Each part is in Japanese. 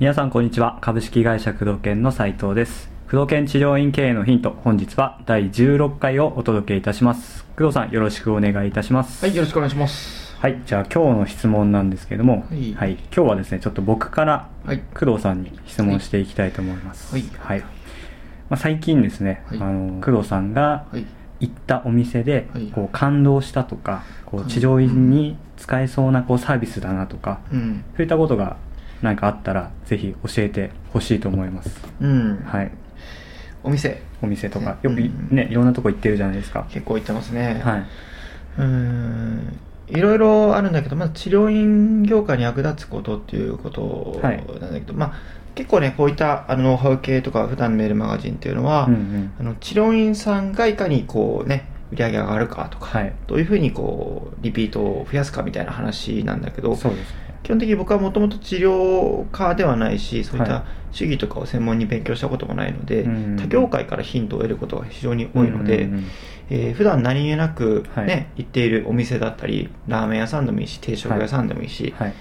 皆さんこんにちは。株式会社工藤研の斉藤です。工藤研治療院経営のヒント本日は第16回をお届けいたします。工藤さんよろしくお願いいたします。はい、よろしくお願いします。はいじゃあ今日の質問なんですけどもはい。今日はですねちょっと僕からはい。工藤さんに質問していきたいと思います。はい。まあ、最近ですね、はい。あの工藤さんがはい。行ったお店ではいこう感動したとかこう治療院に使えそうなこうサービスだなとかうん。そういったことが何かあったらぜひ教えてほしいと思いますうん。はいお店、お店とかねよくうんねいろんなとこ行ってるじゃないですか結構行ってますね。はい。うーん。いろいろあるんだけど、まず治療院業界に役立つことっていうことはいなんだけど、まあ、結構ね、こういったあのノウハウ系とか、普段のメールマガジンっていうのは、うんうん。あの治療院さんがいかにこうね、売り上げが上がるかとか、はい。どういうふうにこうリピートを増やすかみたいな話なんだけど、ね。基本的に僕はもともと治療家ではないしそういっはた主義とかを専門に勉強したこともないので、うん他業界からヒントを得ることが非常に多いので、うんうんうん。えー普段何気なく、ねはい。行っているお店だったりラーメン屋さんでもいいし定食屋さんでもいいし、はい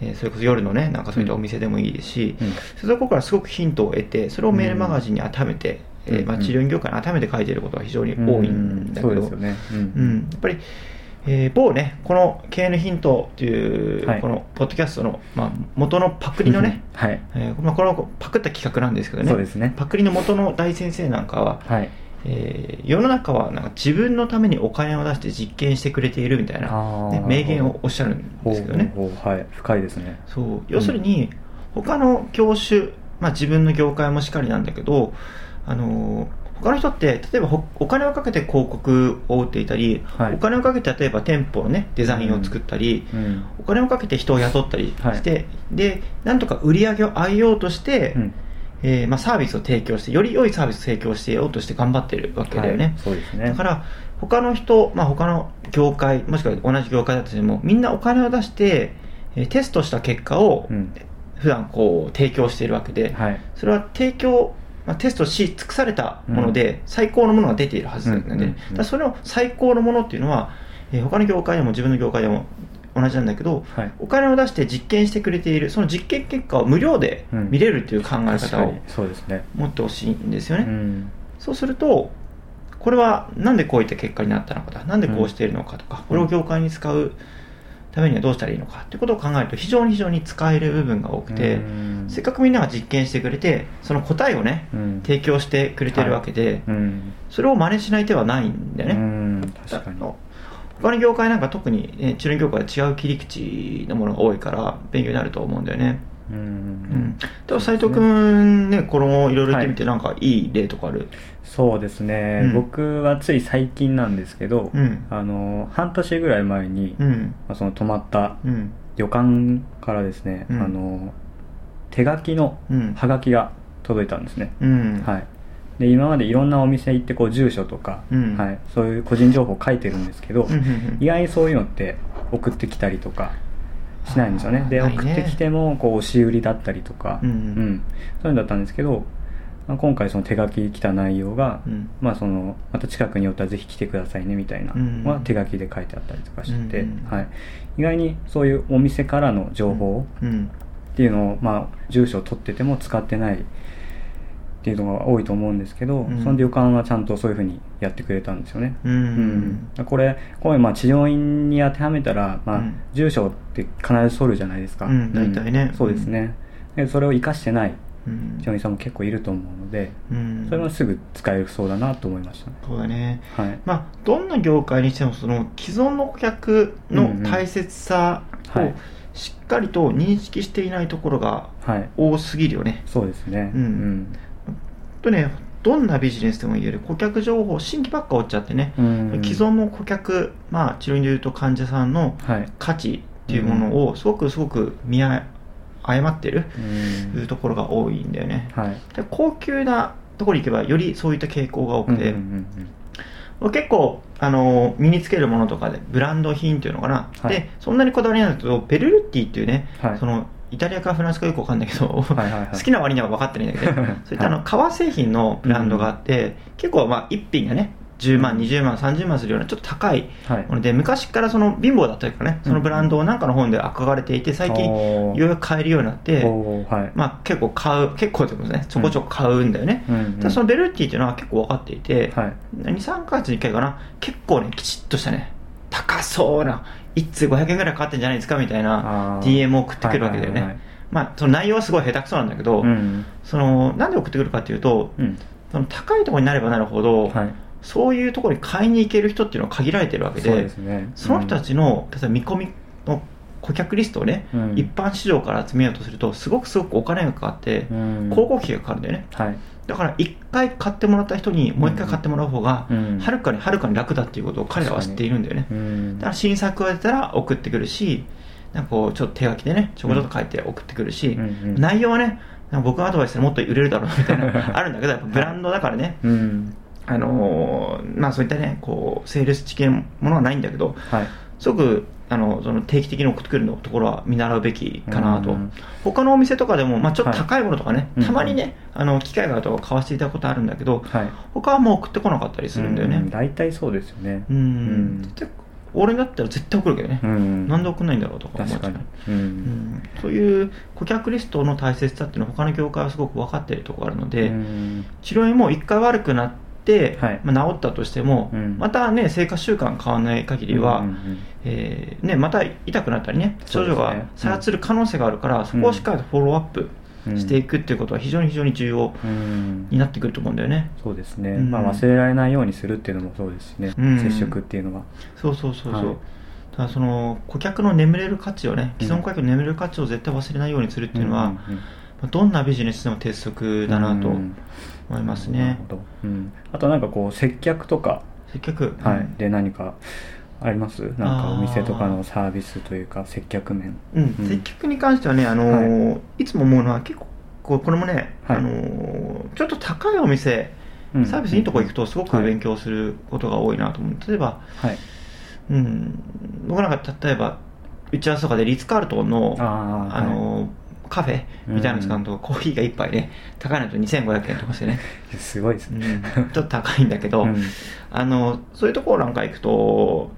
えーそれこそ夜のねなんかそういったお店でもいいですし、うん。そころからすごくヒントを得てそれをメールマガジンに当てはめて、うん。えーまあ、うん治療院業界に当てはめて書いていることが非常に多いんだけど、うん。ね。うん。うん、やっぱり、えー某ね、この経営のヒントという、はい。このポッドキャストの、まあ、元のパクリのね、はい。えーまあ、このパクった企画なんですけどね、そうですね。パクリの元の大先生なんかは、はいえー世の中はなんか自分のためにお金を出して実験してくれているみたいな、ね、名言をおっしゃるんですけどね。はい深いですね。そう。要するに、他の業種、まあ、自分の業界もしっかりなんだけど、あのー他の人って例えばほお金をかけて広告を打っていたり、はい。お金をかけて例えば店舗の、ね、デザインを作ったり、うん。お金をかけて人を雇ったりして、でなんとか売り上げを上げようとして、うんえーまあ、サービスを提供してより良いサービスを提供してようとして頑張ってるわけだよね、はいそうですね。だから他の人、まあ、他の業界もしくは同じ業界だとしてもみんなお金を出して、えーテストした結果をうん。普段こう提供しているわけで、はい。それは提供、まあ、テストし尽くされたもので、最高のものが出ているはずなんで、うんそれの最高のものっていうのは、えー他の業界でも自分の業界でも同じなんだけど、はい。お金を出して実験してくれているその実験結果を無料でうん。見れるという考え確方をかに。そうですね。持ってほしいんですよね、うん。そうするとこれはなんでこういった結果になったのかだなんでこうしているのかとか、これを業界に使うためにはどうしたらいいのかということを考えると非常に非常に使える部分が多くて、うん。せっかくみんなが実験してくれてその答えをねうん。提供してくれてるわけで、うん。それを真似しない手はないんだようね、ん。確かに他の業界なんか特に、ね、治療業界は違う切り口のものが多いから勉強になると思うんだよね。うんうんでも斉藤君ねこのいろいろ言ってみてなんかいい例とかある、そうですね、うん。僕はつい最近なんですけど、うん。あの半年ぐらい前に、うん。まあ、その泊まったうん。旅館からですね、うん。あの手書きのうん。ハガキが届いたんですね、うん。はいで今までいろんなお店行ってこう住所とか、うん。はい、そういう個人情報書いてるんですけど、うんうんうん。意外にそういうのって送ってきたりとかしないんですよね。で送ってきてもこう押し売りだったりとか、うんそういうのだったんですけど、まあ、今回その手書き来た内容が、うん。まあ、そのまた近くに寄ったらぜひ来てくださいねみたいなうんのは手書きで書いてあったりとかしてて、うんはい、意外にそういうお店からの情報うん。っていうのを、まあ、住所を取ってても使ってないっていうのが多いと思うんですけど、うん。その旅館はちゃんとそういうふうにやってくれたんですよね。うん。うん。これこういうまあ治療院に当てはめたら、まあうん。住所って必ず取るじゃないですか、うん大体ね。そうですね、でそれを生かしてないうん。治療院さんも結構いると思うので、うん。それもすぐ使えるそうだなと思いました。ねそうだね。はい。まあどんな業界にしてもその既存の顧客の大切さをうん。うんはい。しっかりと認識していないところがはい。多すぎるよね。そうですね。うんとねどんなビジネスでも言える。顧客情報新規ばっか追っちゃってね、既存の顧客まあ治療院でいうと患者さんのはい。価値っていうものをすごくすごく見あ誤ってるうん。いうところが多いんだよね。はい。で高級なところに行けばよりそういった傾向が多くて、結構あの身につけるものとかでブランド品っていうのかな、はい。でそんなにこだわりないんだけどベルルッティっていうね、はい。そのイタリアかフランスかよくわかんないけど、はいはいはい。好きな割には分かってないんだけど そういったあの革製品のブランドがあって、結構まあ一品がね10万20万30万するようなちょっと高いはい。もので昔からその貧乏だったからねそのブランドをなんかの本で憧れていて最近ようやく買えるようになってはい。まあ結構買う結構ですね。ちょこちょこ買うんだよね、うんそのベルティっていうのは結構分かっていて、はい。23ヶ月に1回かな。結構ねきちっとしたね高そうな1通500円ぐらいかかってんじゃないですかみたいな DM を送ってくるわけだよね、はいはいはいまあその内容はすごい下手くそなんだけど、うん。そのなんで送ってくるかっていうと、うん。その高いところになればなるほど、はい。そういうところに買いに行ける人っていうのは限られてるわけでそね。その人たちの、例えば見込みの顧客リストをね、うん。一般市場から集めようとするとすごくすごくお金がかかって、うん。広告費がかかるんだよね。はいだから一回買ってもらった人にもう一回買ってもらう方がうん。はるかにはるかに楽だっていうことを彼らは知っているんだよね。うん。だから新作が出たら送ってくるしなんかこうちょっと手書きでねちょこちょっと書いて送ってくるし、内容はね僕のアドバイスでもっと売れるだろうなみたいな あるんだけどやっぱブランドだからね、うん。あのーまあそういったねこうセールス知見のものはないんだけどはい。すごくあのその定期的に送ってくるのところは見習うべきかなと、うん。他のお店とかでも、まあ、ちょっと高いものとかね、はいたまにね、あの機会があると買わせていただくことあるんだけど、はい。他はもう送ってこなかったりするんだよね。うん。大体そうですよね。うん。俺だったら絶対送るけどね、うん。なんで送んないんだろうとか思っちゃう。ううん。ん。そういう顧客リストの大切さっていうのは他の業界はすごく分かっているところがあるので、うん。治療院も一回悪くなって、はい。まあ、治ったとしても、うん。またね生活習慣変わらない限りは、うんうんえーね、また痛くなったりね症状が再発する可能性があるから、そこをしっかりとフォローアップうん。していくっていうことは非常に非常に重要うん。になってくると思うんだよね。そうですね、うん。まあ、忘れられないようにするっていうのもそうですしね、うん。接触っていうのは。そうそうそうそう、はい。ただその顧客の眠れる価値をね既存顧客の眠れる価値を絶対忘れないようにするっていうのは、んんまあどんなビジネスでも鉄則だなとうん。思いますね。ほ。ど、うん、あとなんかこう接客とか、接客、はい、で何かあります？なんかお店とかあのサービスというか接客面。うん。うん。接客に関してはね、あのーい、つも思うのは結構これもね、はい。あのーちょっと高いお店、うん。サービスいいとこ行くとすごくはい。勉強することが多いなと思う、例えば、はい。うん、僕なんか例えば打ち合わせとかでリッツ・カールトンのあのーカフェみたいなの使うと、コーヒーが一杯ね高いのと2500円とかしてね、すごいですうん。ね、ちょっと高いんだけど、うん。あのそういうところなんか行くと、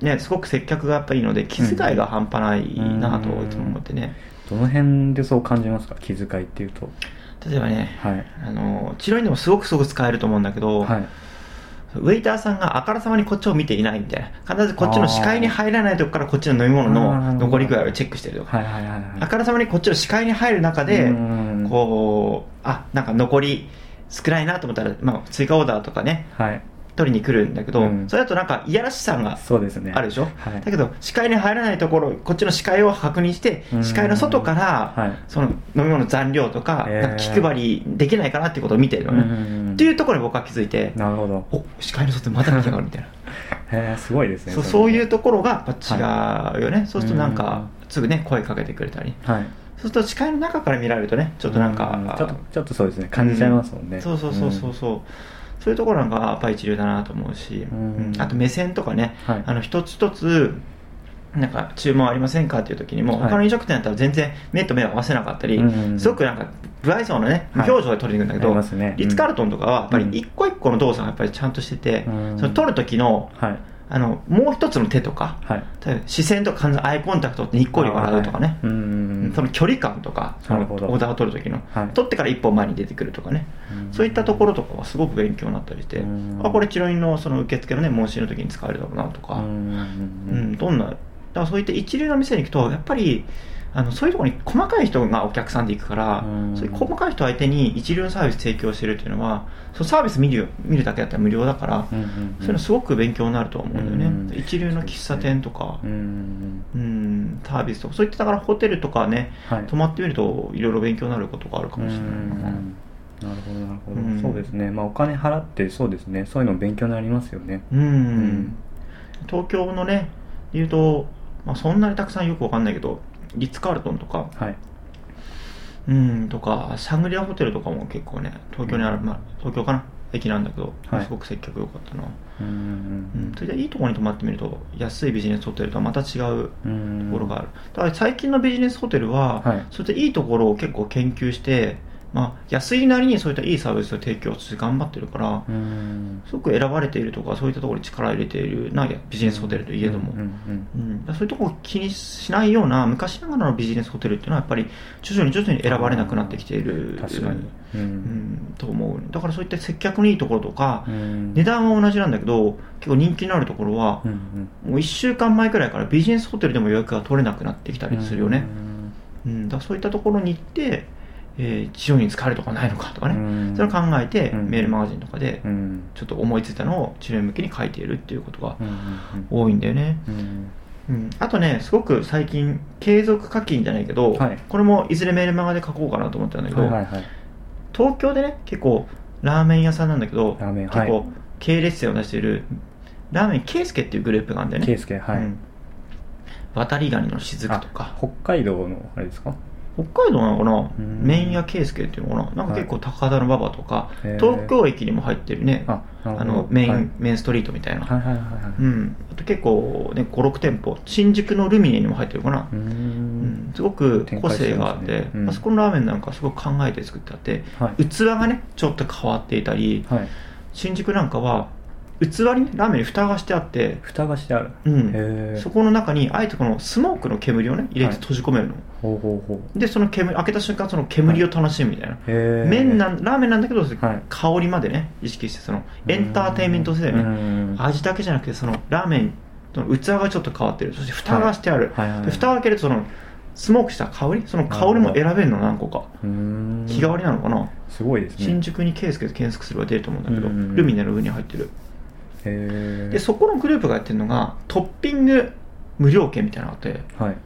ね、すごく接客がやっぱいいので気遣いが半端ないなといつも思ってね、どの辺でそう感じますか？気遣いっていうと。例えばね、はい。あの治療院でもすごくすごく使えると思うんだけど、はいウェイターさんがあからさまにこっちを見ていないみたいな。必ずこっちの視界に入らないとこからこっちの飲み物の残り具合をチェックしてるとか、あからさまにこっちの視界に入る中で、うん。こうあなんか残り少ないなと思ったら、まあ、追加オーダーとかね。はい取りに来るんだけど、うん。それだとなんかいやらしさがそうですね。あるでしょ、はい。だけど視界に入らないところこっちの視界を確認してうん。視界の外から、はい。その飲み物の残量とか,、気配りできないかなっていうことを見てるのね、うんっていうところに僕は気づいてなるほど。お視界の外また見やがるみたいな。へえすごいですねそうれそういうところがやっぱ違うよね、そうするとなんかうすぐね声かけてくれたり。はい。そうすると視界の中から見られるとねちょっとなんか、うちょっとちょっとそうですね。感じちゃいますもんね、そうそうそうそうそう、そういうところなんかやっぱ一流だなと思うし、うん。うん。あと目線とかね、はい。あの一つ一つなんか注文ありませんかっていう時にも、はい。他の飲食店だったら全然目と目を合わせなかったり、うんすごくなんか不愛想のね表情で取りに行くんだけど、ありますね。リッツ・カールトンとかはやっぱりうん一個一個の動作がやっぱりちゃんとしてて、うん。その取る時のはいあのもう一つの手とか、はい。視線とか完全にアイコンタクトってにっこり笑うとかね、はいうん。その距離感とかオーダーを取る時の、はい。取ってから一歩前に出てくるとかね、うん。そういったところとかはすごく勉強になったりして、うん。あこれ治療院のその受付のね申し入れの時に使えるだろうなとか、うん。うんどんなだからそういった一流の店に行くとやっぱりあのそういうところに細かい人がお客さんで行くから、うん。そういう細かい人相手に一流のサービス提供してるっていうのはそのサービス見るよ見るだけだったら無料だから、うんうんうん。そういうのすごく勉強になると思うんだよね、うん。一流の喫茶店とか。う、んうん、サービスとか。そういっただからホテルとかねはい。泊まってみるといろいろ勉強になることがあるかもしれないな、うんなるほどなるほど、うん。そうですね。まあお金払ってそうですね。そういうの勉強になりますよね。うん。ん。東京のね言うと、まあ、そんなにたくさんよくわかんないけどリッツ・カールトンとか。はい。うんとかシャングリラホテルとかも結構ね東京にある、まあ、東京かな？駅なんだけど、はい。すごく接客良かったな、うんうん、それでいいところに泊まってみると安いビジネスホテルとはまた違ううんところがある、だから最近のビジネスホテルは、はい。そういったいいところを結構研究してまあ、安いなりにそういったいいサービスを提供して頑張ってるから、うん。すごく選ばれているとかそういったところに力を入れているなビジネスホテルといえども、そういうところを気にしないような昔ながらのビジネスホテルっていうのはやっぱり徐々に徐々に選ばれなくなってきている確かに。ううんん、と思う。だからそういった接客のいいところとか、うん。値段は同じなんだけど結構人気のあるところはう、んもう1週間前くらいからビジネスホテルでも予約が取れなくなってきたうんりするよね、うん、だからそういったところに行って、えー、地上に使えるとかないのかとかね、うん。それを考えて、うん。メールマガジンとかでうん。ちょっと思いついたのを治療向けに書いているっていうことが多いんだよね、うん。うん、あとねすごく最近継続課金じゃないけど、はい。これもいずれメールマガで書こうかなと思ったんだけど、はいはいはい。東京でね結構ラーメン屋さんなんだけどラーメン結構はい系列店を出しているラーメンケイスケっていうグループがあるんだよね。ケイスケはい。うん。渡りガニの雫とか。あ北海道のあれですか？北海道なのかな？うん。麺屋圭介っていうのかな？なんか結構高田馬場とか、東京駅にも入ってるね。あのメイン、はい。メインストリートみたいな、うん、あと結構ね56店舗。新宿のルミネにも入ってるかな？う、うん。ん。すごく個性があって、あそこのラーメンなんかすごく考えて作ってあって、はい。器がねちょっと変わっていたりはい。新宿なんかは器にねラーメンに蓋がしてあって、蓋がしてある。うん。そこの中にあえてこのスモークの煙をね入れて閉じ込めるの、ほうほうほう。でその煙開けた瞬間その煙を楽しむみたいな、へえ麺なんラーメンなんだけど、はい。香りまでね意識してそのエンターテインメント性だよね、ね味だけじゃなくてそのラーメンの器がちょっと変わってる。そして蓋がしてある、はいはいはいで蓋を開けるとそのスモークした香りその香りも選べるの何個か。うん。日替わりなのかな、すごいですね。新宿にケースケで検索すれば出ると思うんだけど、うん。ルミネの上に入ってるでそこのグループがやってるのがトッピング無料券みたいなのがあってはい。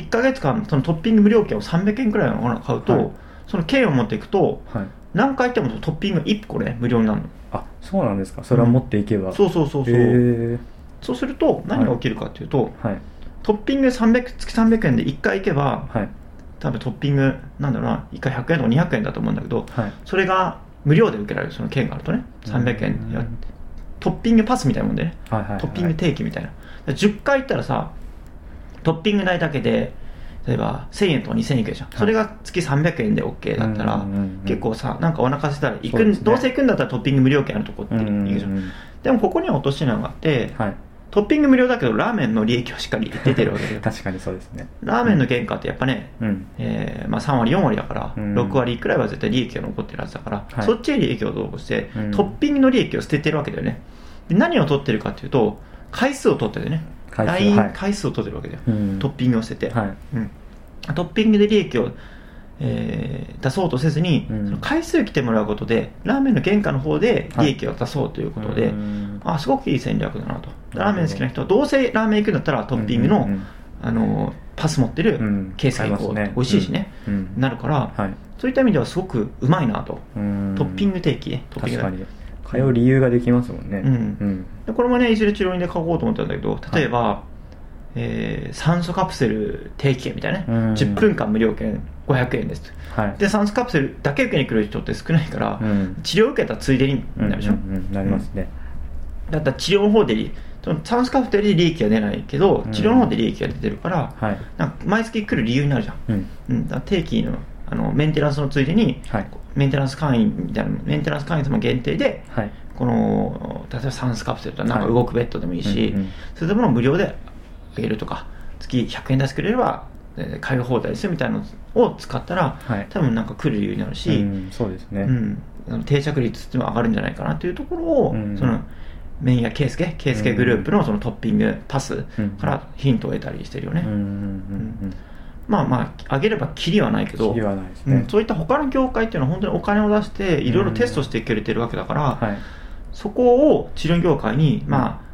1ヶ月間そのトッピング無料券を300円くらいのものを買うと、はい。その券を持っていくとはい。何回行ってもトッピング1個ね無料になるの。あそうなんですか。それは持っていけば。そうそうそうそう、へえそうすると何が起きるかっていうと、はい。トッピング300月300円で1回行けばはい。多分トッピングなんだろうな1回100円とか200円だと思うんだけどはい。それが無料で受けられるその券があるとね。300円うんいやトッピングパスみたいなもんでね。はいはいはい。トッピング定期みたいな。だから10回行ったらさトッピング代だけで例えば1000円とか2000円いくでしょ、い。それが月300円で OK だったら、うんうんうん結構さなんかお腹空いたら行くねどうせ行くんだったらトッピング無料券あるとこってうん。行くじゃん、うんうん。でもここには落とし穴があって、はいトッピング無料だけどラーメンの利益はしっかり出てるわけで 確かにそうですね。ラーメンの原価ってやっぱね、うん。えーまあ、3割4割だから、うん。6割くらいは絶対利益が残ってるはずだから、はい。そっちへ利益をどうして、うん。トッピングの利益を捨ててるわけだよね。で何を取ってるかっていうと回数を取っててね。回数ラインはい。回数を取ってるわけだよ、うん。トッピングを捨てて、はい。うん、トッピングで利益を、えー出そうとせずに、うん。その回数来てもらうことでラーメンの原価の方で利益を出そうということで、うん。あすごくいい戦略だなとラーメン好きな人はどうせラーメン行くんだったらトッピングの、あのパス持ってるうん。ケースが行こうね。美味しいしね、なるから、はい。そういった意味ではすごくうまいなと、うん。トッピング定期ね。トッピング確かに。通う理由ができますもんね。うん。うん。でこれもねいずれ治療院で書こうと思ったんだけど例えば、えー酸素カプセル定期券みたいなね、うん。10分間無料券500円です。はい。で酸素カプセルだけ受けに来る人って少ないから、うん。治療受けたついでになるでしょ、うなりますね。だったら治療の方で利その酸素カプセルで利益が出ないけどうん。治療の方で利益が出てるから、はい。なんか毎月来る理由になるじゃん。うん。うん、だ定期のあのメンテナンスのついでに、はい。メンテナンス会員みたいなメンテナンス会員様限定ではい。この例えば酸素カプセルとかなんかはい。動くベッドでもいいし、うんうんそういったものを無料であげるとか月100円出してくれればえー買い放題ですよみたいなのを使ったら、はい。多分なんか来る理由になるし、うん。そうですね。うん。定着率っていうのは上がるんじゃないかなというところを、うん。そのメインやケイスケ？ケイスケグループのそのトッピングパスうん。からヒントを得たりしてるよね、うんうんうんまあまあ上げればキリはないけどそういった他の業界っていうのは本当にお金を出していろいろテストしてくれてるわけだから、はい。そこを治療業界に、まあ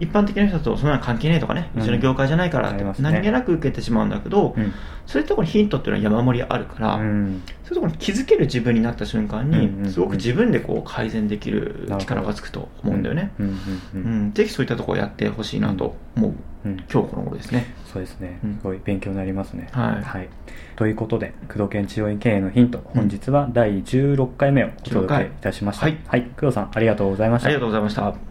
一般的な人とそんなの関係ねえとかね、ううんちの業界じゃないからって何気なく受けてしまうんだけど、うん。そういうところにヒントっていうのは山盛りあるから、うん。そういうところに気づける自分になった瞬間に、すごく自分でこう改善できる力がつくと思うんだよね。ぜひそういったところをやってほしいなと思う、うん。今日この頃ですね。そうですね。うん。すごい勉強になりますね。はい。ということで工藤研治療院経営のヒント本日は第16回目をお届けいたしました。はい。はい。工藤さんありがとうございました。ありがとうございました。